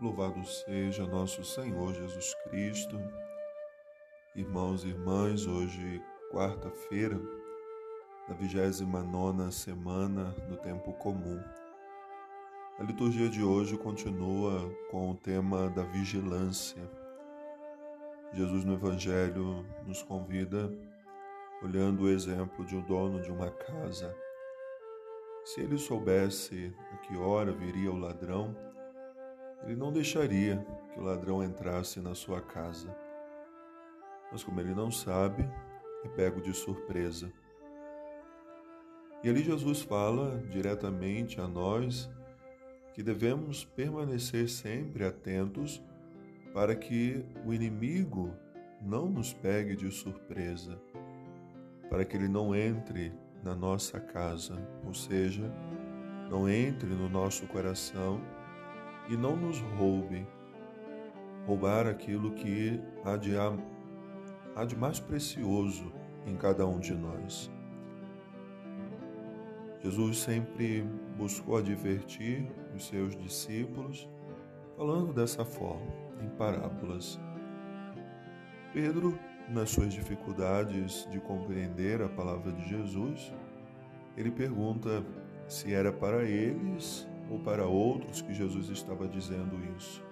Louvado seja nosso Senhor Jesus Cristo. Irmãos e irmãs, hoje, quarta-feira, da 29 semana do tempo comum. A liturgia de hoje continua com o tema da vigilância. Jesus no Evangelho nos convida, olhando o exemplo de um dono de uma casa. Se ele soubesse a que hora viria o ladrão, ele não deixaria que o ladrão entrasse na sua casa. Mas como ele não sabe, é pego de surpresa. E ali Jesus fala diretamente a nós que devemos permanecer sempre atentos para que o inimigo não nos pegue de surpresa, para que ele não entre na nossa casa, ou seja, não entre no nosso coração e não nos roube, roubar aquilo que há de, há de mais precioso em cada um de nós. Jesus sempre buscou advertir os seus discípulos, falando dessa forma, em parábolas. Pedro, nas suas dificuldades de compreender a palavra de Jesus, ele pergunta se era para eles ou para outros que Jesus estava dizendo isso.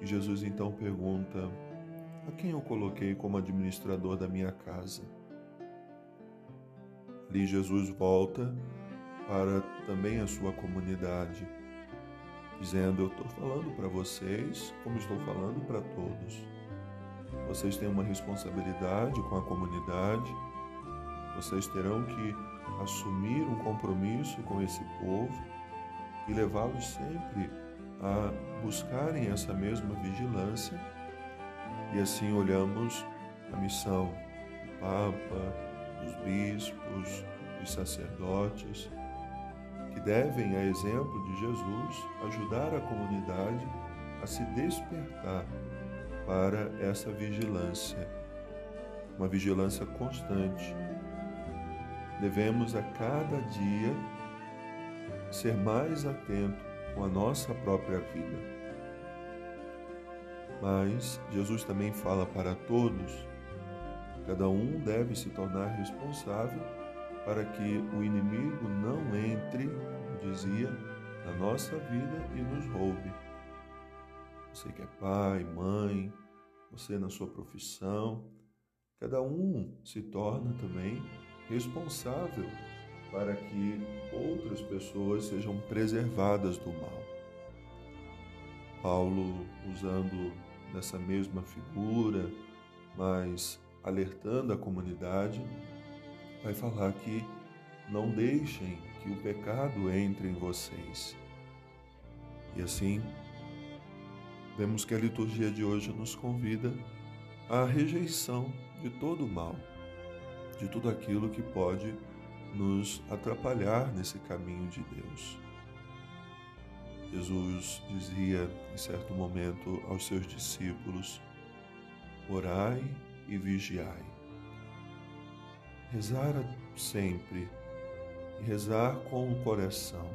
E Jesus então pergunta: A quem eu coloquei como administrador da minha casa? Ali Jesus volta para também a sua comunidade, dizendo: Eu estou falando para vocês como estou falando para todos. Vocês têm uma responsabilidade com a comunidade, vocês terão que assumir um compromisso com esse povo e levá-los sempre a buscarem essa mesma vigilância. E assim olhamos a missão do Papa, dos bispos, dos sacerdotes, que devem, a exemplo de Jesus, ajudar a comunidade a se despertar para essa vigilância, uma vigilância constante. Devemos a cada dia ser mais atento com a nossa própria vida. Mas Jesus também fala para todos: cada um deve se tornar responsável para que o inimigo não entre, dizia, na nossa vida e nos roube. Você que é pai, mãe, você na sua profissão, cada um se torna também responsável para que outras pessoas sejam preservadas do mal. Paulo, usando dessa mesma figura, mas alertando a comunidade, vai falar que não deixem que o pecado entre em vocês. E assim, vemos que a liturgia de hoje nos convida à rejeição de todo o mal, de tudo aquilo que pode nos atrapalhar nesse caminho de Deus. Jesus dizia em certo momento aos seus discípulos: Orai e vigiai. Rezar sempre e rezar com o coração.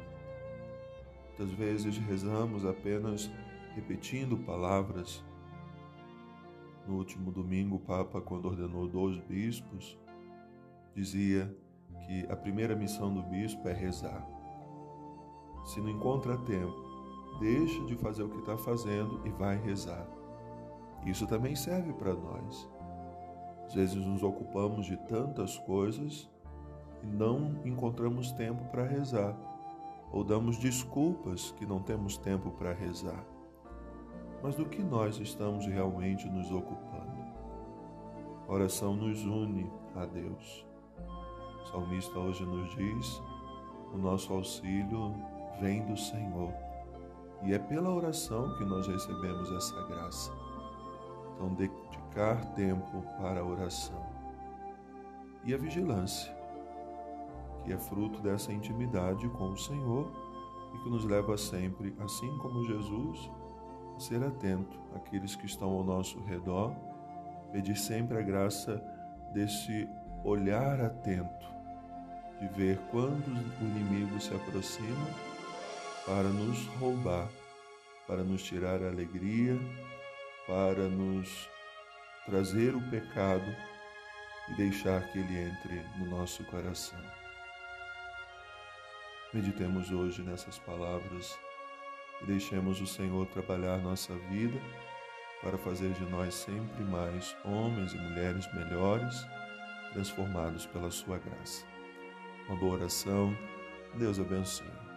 Muitas vezes rezamos apenas repetindo palavras. No último domingo, o Papa, quando ordenou dois bispos, dizia que a primeira missão do bispo é rezar. Se não encontra tempo, deixa de fazer o que está fazendo e vai rezar. Isso também serve para nós. Às vezes nos ocupamos de tantas coisas e não encontramos tempo para rezar, ou damos desculpas que não temos tempo para rezar. Mas do que nós estamos realmente nos ocupando? A oração nos une a Deus. O salmista hoje nos diz: o nosso auxílio vem do Senhor. E é pela oração que nós recebemos essa graça. Então, dedicar tempo para a oração. E a vigilância, que é fruto dessa intimidade com o Senhor e que nos leva sempre, assim como Jesus, a ser atento àqueles que estão ao nosso redor, pedir sempre a graça desse olhar atento, de ver quando o inimigo se aproxima para nos roubar, para nos tirar a alegria, para nos trazer o pecado e deixar que ele entre no nosso coração. Meditemos hoje nessas palavras e deixemos o Senhor trabalhar nossa vida para fazer de nós sempre mais homens e mulheres melhores, transformados pela Sua graça. Uma boa oração. Deus abençoe.